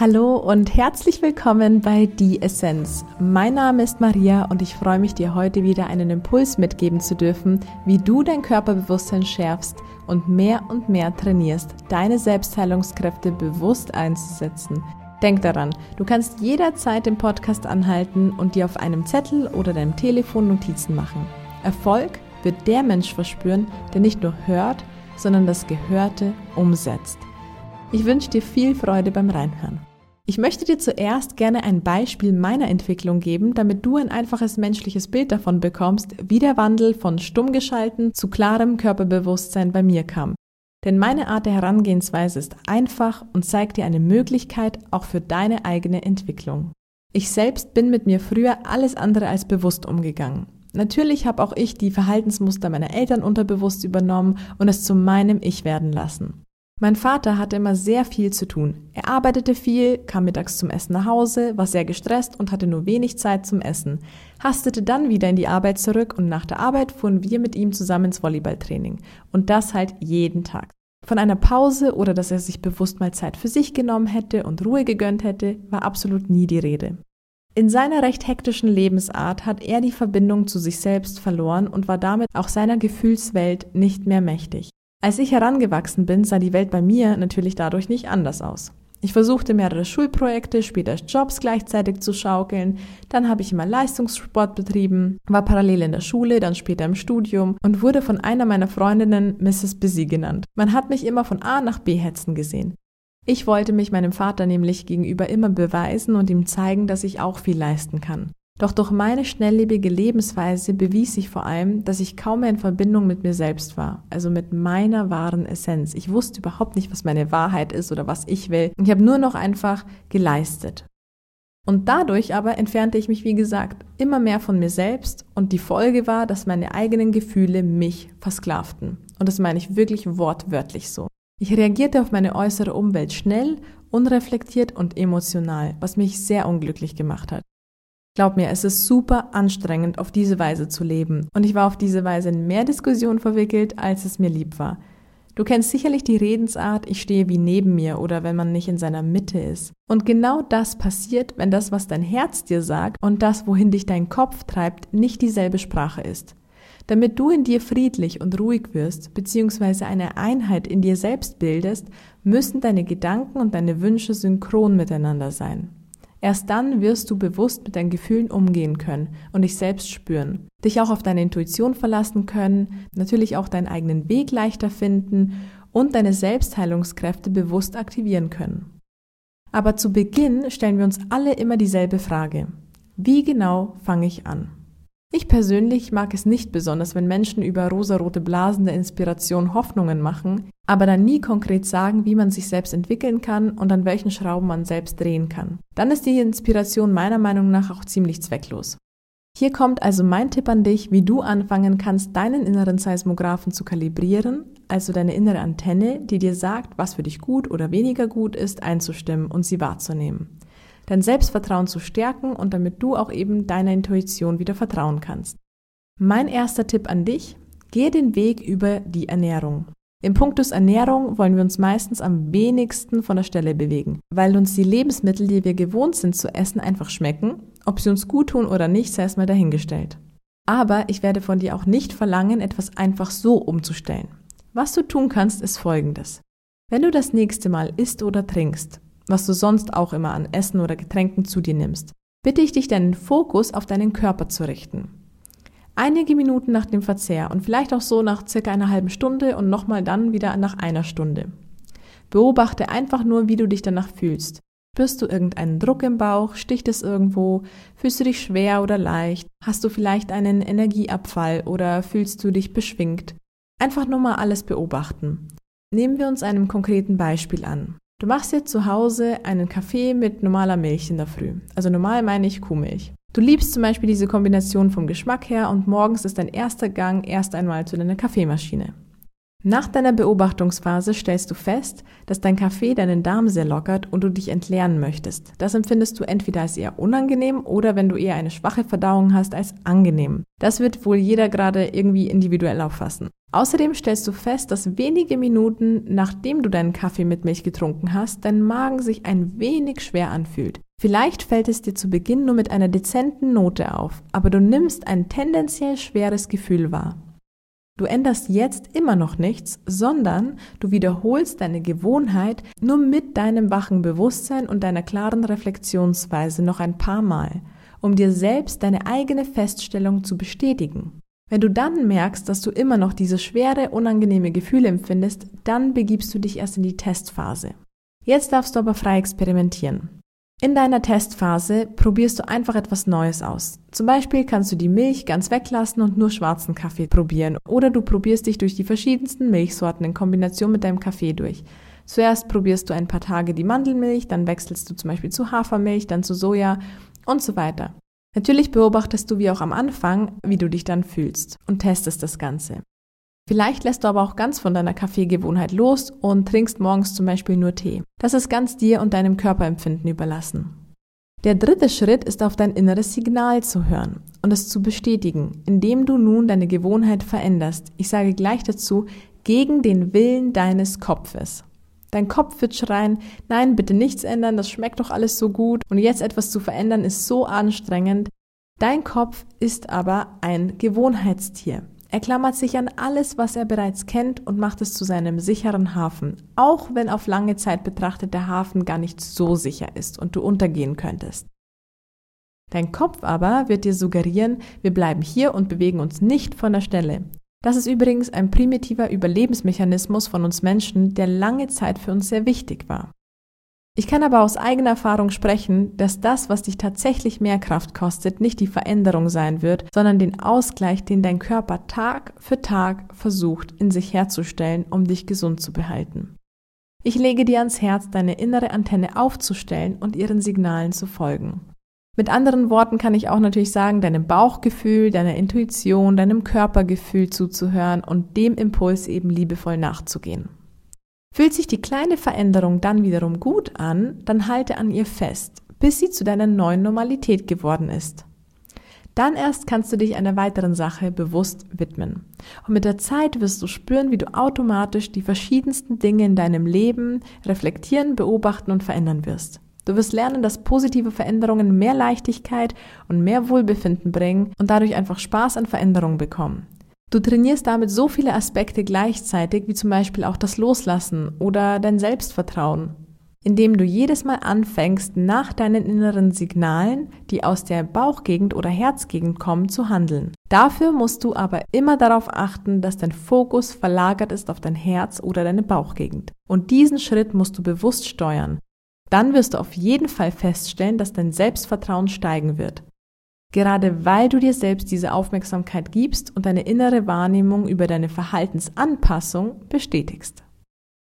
Hallo und herzlich willkommen bei Die Essenz. Mein Name ist Maria und ich freue mich, dir heute wieder einen Impuls mitgeben zu dürfen, wie du dein Körperbewusstsein schärfst und mehr und mehr trainierst, deine Selbstheilungskräfte bewusst einzusetzen. Denk daran, du kannst jederzeit den Podcast anhalten und dir auf einem Zettel oder deinem Telefon Notizen machen. Erfolg wird der Mensch verspüren, der nicht nur hört, sondern das Gehörte umsetzt. Ich wünsche dir viel Freude beim Reinhören. Ich möchte dir zuerst gerne ein Beispiel meiner Entwicklung geben, damit du ein einfaches menschliches Bild davon bekommst, wie der Wandel von stumm geschalten zu klarem Körperbewusstsein bei mir kam. Denn meine Art der Herangehensweise ist einfach und zeigt dir eine Möglichkeit auch für deine eigene Entwicklung. Ich selbst bin mit mir früher alles andere als bewusst umgegangen. Natürlich habe auch ich die Verhaltensmuster meiner Eltern unterbewusst übernommen und es zu meinem Ich werden lassen. Mein Vater hatte immer sehr viel zu tun. Er arbeitete viel, kam mittags zum Essen nach Hause, war sehr gestresst und hatte nur wenig Zeit zum Essen, hastete dann wieder in die Arbeit zurück und nach der Arbeit fuhren wir mit ihm zusammen ins Volleyballtraining. Und das halt jeden Tag. Von einer Pause oder dass er sich bewusst mal Zeit für sich genommen hätte und Ruhe gegönnt hätte, war absolut nie die Rede. In seiner recht hektischen Lebensart hat er die Verbindung zu sich selbst verloren und war damit auch seiner Gefühlswelt nicht mehr mächtig. Als ich herangewachsen bin, sah die Welt bei mir natürlich dadurch nicht anders aus. Ich versuchte mehrere Schulprojekte, später Jobs gleichzeitig zu schaukeln. Dann habe ich immer Leistungssport betrieben, war parallel in der Schule, dann später im Studium und wurde von einer meiner Freundinnen Mrs. Busy genannt. Man hat mich immer von A nach B hetzen gesehen. Ich wollte mich meinem Vater nämlich gegenüber immer beweisen und ihm zeigen, dass ich auch viel leisten kann. Doch durch meine schnelllebige Lebensweise bewies ich vor allem, dass ich kaum mehr in Verbindung mit mir selbst war, also mit meiner wahren Essenz. Ich wusste überhaupt nicht, was meine Wahrheit ist oder was ich will. Ich habe nur noch einfach geleistet. Und dadurch aber entfernte ich mich, wie gesagt, immer mehr von mir selbst und die Folge war, dass meine eigenen Gefühle mich versklavten. Und das meine ich wirklich wortwörtlich so. Ich reagierte auf meine äußere Umwelt schnell, unreflektiert und emotional, was mich sehr unglücklich gemacht hat. Glaub mir, es ist super anstrengend, auf diese Weise zu leben. Und ich war auf diese Weise in mehr Diskussionen verwickelt, als es mir lieb war. Du kennst sicherlich die Redensart, ich stehe wie neben mir oder wenn man nicht in seiner Mitte ist. Und genau das passiert, wenn das, was dein Herz dir sagt und das, wohin dich dein Kopf treibt, nicht dieselbe Sprache ist. Damit du in dir friedlich und ruhig wirst, beziehungsweise eine Einheit in dir selbst bildest, müssen deine Gedanken und deine Wünsche synchron miteinander sein. Erst dann wirst du bewusst mit deinen Gefühlen umgehen können und dich selbst spüren, dich auch auf deine Intuition verlassen können, natürlich auch deinen eigenen Weg leichter finden und deine Selbstheilungskräfte bewusst aktivieren können. Aber zu Beginn stellen wir uns alle immer dieselbe Frage. Wie genau fange ich an? Ich persönlich mag es nicht besonders, wenn Menschen über rosarote Blasen der Inspiration Hoffnungen machen, aber dann nie konkret sagen, wie man sich selbst entwickeln kann und an welchen Schrauben man selbst drehen kann. Dann ist die Inspiration meiner Meinung nach auch ziemlich zwecklos. Hier kommt also mein Tipp an dich, wie du anfangen kannst, deinen inneren Seismographen zu kalibrieren, also deine innere Antenne, die dir sagt, was für dich gut oder weniger gut ist, einzustimmen und sie wahrzunehmen dein Selbstvertrauen zu stärken und damit du auch eben deiner Intuition wieder vertrauen kannst. Mein erster Tipp an dich, gehe den Weg über die Ernährung. Im Punktus Ernährung wollen wir uns meistens am wenigsten von der Stelle bewegen, weil uns die Lebensmittel, die wir gewohnt sind zu essen, einfach schmecken. Ob sie uns gut tun oder nicht, sei es mal dahingestellt. Aber ich werde von dir auch nicht verlangen, etwas einfach so umzustellen. Was du tun kannst, ist folgendes. Wenn du das nächste Mal isst oder trinkst, was du sonst auch immer an Essen oder Getränken zu dir nimmst, bitte ich dich, deinen Fokus auf deinen Körper zu richten. Einige Minuten nach dem Verzehr und vielleicht auch so nach circa einer halben Stunde und nochmal dann wieder nach einer Stunde. Beobachte einfach nur, wie du dich danach fühlst. Spürst du irgendeinen Druck im Bauch? Sticht es irgendwo? Fühlst du dich schwer oder leicht? Hast du vielleicht einen Energieabfall oder fühlst du dich beschwingt? Einfach nur mal alles beobachten. Nehmen wir uns einem konkreten Beispiel an. Du machst dir zu Hause einen Kaffee mit normaler Milch in der Früh. Also normal meine ich Kuhmilch. Du liebst zum Beispiel diese Kombination vom Geschmack her und morgens ist dein erster Gang erst einmal zu deiner Kaffeemaschine. Nach deiner Beobachtungsphase stellst du fest, dass dein Kaffee deinen Darm sehr lockert und du dich entleeren möchtest. Das empfindest du entweder als eher unangenehm oder wenn du eher eine schwache Verdauung hast, als angenehm. Das wird wohl jeder gerade irgendwie individuell auffassen. Außerdem stellst du fest, dass wenige Minuten nachdem du deinen Kaffee mit Milch getrunken hast, dein Magen sich ein wenig schwer anfühlt. Vielleicht fällt es dir zu Beginn nur mit einer dezenten Note auf, aber du nimmst ein tendenziell schweres Gefühl wahr. Du änderst jetzt immer noch nichts, sondern du wiederholst deine Gewohnheit nur mit deinem wachen Bewusstsein und deiner klaren Reflexionsweise noch ein paar Mal, um dir selbst deine eigene Feststellung zu bestätigen. Wenn du dann merkst, dass du immer noch diese schwere, unangenehme Gefühle empfindest, dann begibst du dich erst in die Testphase. Jetzt darfst du aber frei experimentieren. In deiner Testphase probierst du einfach etwas Neues aus. Zum Beispiel kannst du die Milch ganz weglassen und nur schwarzen Kaffee probieren oder du probierst dich durch die verschiedensten Milchsorten in Kombination mit deinem Kaffee durch. Zuerst probierst du ein paar Tage die Mandelmilch, dann wechselst du zum Beispiel zu Hafermilch, dann zu Soja und so weiter. Natürlich beobachtest du wie auch am Anfang, wie du dich dann fühlst und testest das Ganze. Vielleicht lässt du aber auch ganz von deiner Kaffeegewohnheit los und trinkst morgens zum Beispiel nur Tee. Das ist ganz dir und deinem Körperempfinden überlassen. Der dritte Schritt ist auf dein inneres Signal zu hören und es zu bestätigen, indem du nun deine Gewohnheit veränderst. Ich sage gleich dazu, gegen den Willen deines Kopfes. Dein Kopf wird schreien, nein, bitte nichts ändern, das schmeckt doch alles so gut und jetzt etwas zu verändern ist so anstrengend. Dein Kopf ist aber ein Gewohnheitstier. Er klammert sich an alles, was er bereits kennt und macht es zu seinem sicheren Hafen, auch wenn auf lange Zeit betrachtet der Hafen gar nicht so sicher ist und du untergehen könntest. Dein Kopf aber wird dir suggerieren, wir bleiben hier und bewegen uns nicht von der Stelle. Das ist übrigens ein primitiver Überlebensmechanismus von uns Menschen, der lange Zeit für uns sehr wichtig war. Ich kann aber aus eigener Erfahrung sprechen, dass das, was dich tatsächlich mehr Kraft kostet, nicht die Veränderung sein wird, sondern den Ausgleich, den dein Körper Tag für Tag versucht in sich herzustellen, um dich gesund zu behalten. Ich lege dir ans Herz, deine innere Antenne aufzustellen und ihren Signalen zu folgen. Mit anderen Worten kann ich auch natürlich sagen, deinem Bauchgefühl, deiner Intuition, deinem Körpergefühl zuzuhören und dem Impuls eben liebevoll nachzugehen. Fühlt sich die kleine Veränderung dann wiederum gut an, dann halte an ihr fest, bis sie zu deiner neuen Normalität geworden ist. Dann erst kannst du dich einer weiteren Sache bewusst widmen. Und mit der Zeit wirst du spüren, wie du automatisch die verschiedensten Dinge in deinem Leben reflektieren, beobachten und verändern wirst. Du wirst lernen, dass positive Veränderungen mehr Leichtigkeit und mehr Wohlbefinden bringen und dadurch einfach Spaß an Veränderungen bekommen. Du trainierst damit so viele Aspekte gleichzeitig, wie zum Beispiel auch das Loslassen oder dein Selbstvertrauen, indem du jedes Mal anfängst, nach deinen inneren Signalen, die aus der Bauchgegend oder Herzgegend kommen, zu handeln. Dafür musst du aber immer darauf achten, dass dein Fokus verlagert ist auf dein Herz oder deine Bauchgegend. Und diesen Schritt musst du bewusst steuern. Dann wirst du auf jeden Fall feststellen, dass dein Selbstvertrauen steigen wird. Gerade weil du dir selbst diese Aufmerksamkeit gibst und deine innere Wahrnehmung über deine Verhaltensanpassung bestätigst.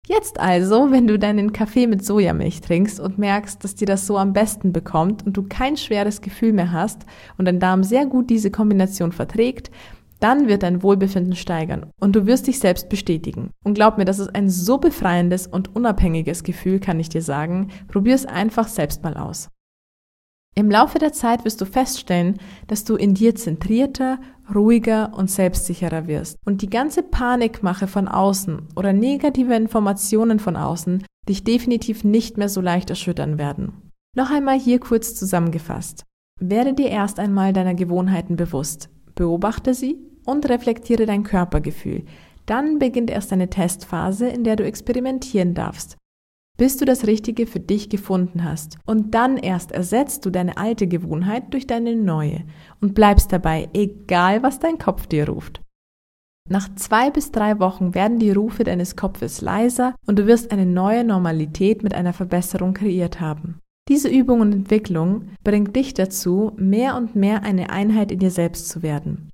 Jetzt also, wenn du deinen Kaffee mit Sojamilch trinkst und merkst, dass dir das so am besten bekommt und du kein schweres Gefühl mehr hast und dein Darm sehr gut diese Kombination verträgt, dann wird dein Wohlbefinden steigern und du wirst dich selbst bestätigen. Und glaub mir, das ist ein so befreiendes und unabhängiges Gefühl, kann ich dir sagen. Probier es einfach selbst mal aus. Im Laufe der Zeit wirst du feststellen, dass du in dir zentrierter, ruhiger und selbstsicherer wirst und die ganze Panikmache von außen oder negative Informationen von außen dich definitiv nicht mehr so leicht erschüttern werden. Noch einmal hier kurz zusammengefasst. Werde dir erst einmal deiner Gewohnheiten bewusst, beobachte sie und reflektiere dein Körpergefühl. Dann beginnt erst eine Testphase, in der du experimentieren darfst bis du das Richtige für dich gefunden hast. Und dann erst ersetzt du deine alte Gewohnheit durch deine neue und bleibst dabei, egal was dein Kopf dir ruft. Nach zwei bis drei Wochen werden die Rufe deines Kopfes leiser und du wirst eine neue Normalität mit einer Verbesserung kreiert haben. Diese Übung und Entwicklung bringt dich dazu, mehr und mehr eine Einheit in dir selbst zu werden.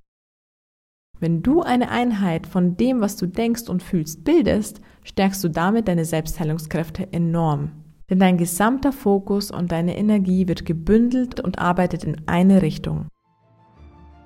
Wenn du eine Einheit von dem, was du denkst und fühlst, bildest, stärkst du damit deine Selbstheilungskräfte enorm. Denn dein gesamter Fokus und deine Energie wird gebündelt und arbeitet in eine Richtung.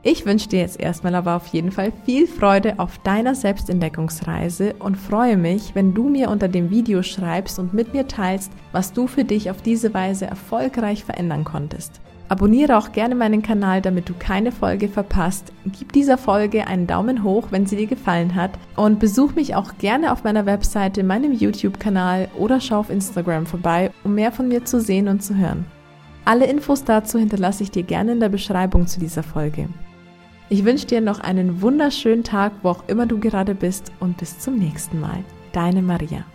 Ich wünsche dir jetzt erstmal aber auf jeden Fall viel Freude auf deiner Selbstentdeckungsreise und freue mich, wenn du mir unter dem Video schreibst und mit mir teilst, was du für dich auf diese Weise erfolgreich verändern konntest. Abonniere auch gerne meinen Kanal, damit du keine Folge verpasst. Gib dieser Folge einen Daumen hoch, wenn sie dir gefallen hat und besuch mich auch gerne auf meiner Webseite, meinem YouTube-Kanal oder schau auf Instagram vorbei, um mehr von mir zu sehen und zu hören. Alle Infos dazu hinterlasse ich dir gerne in der Beschreibung zu dieser Folge. Ich wünsche dir noch einen wunderschönen Tag, wo auch immer du gerade bist und bis zum nächsten Mal. Deine Maria.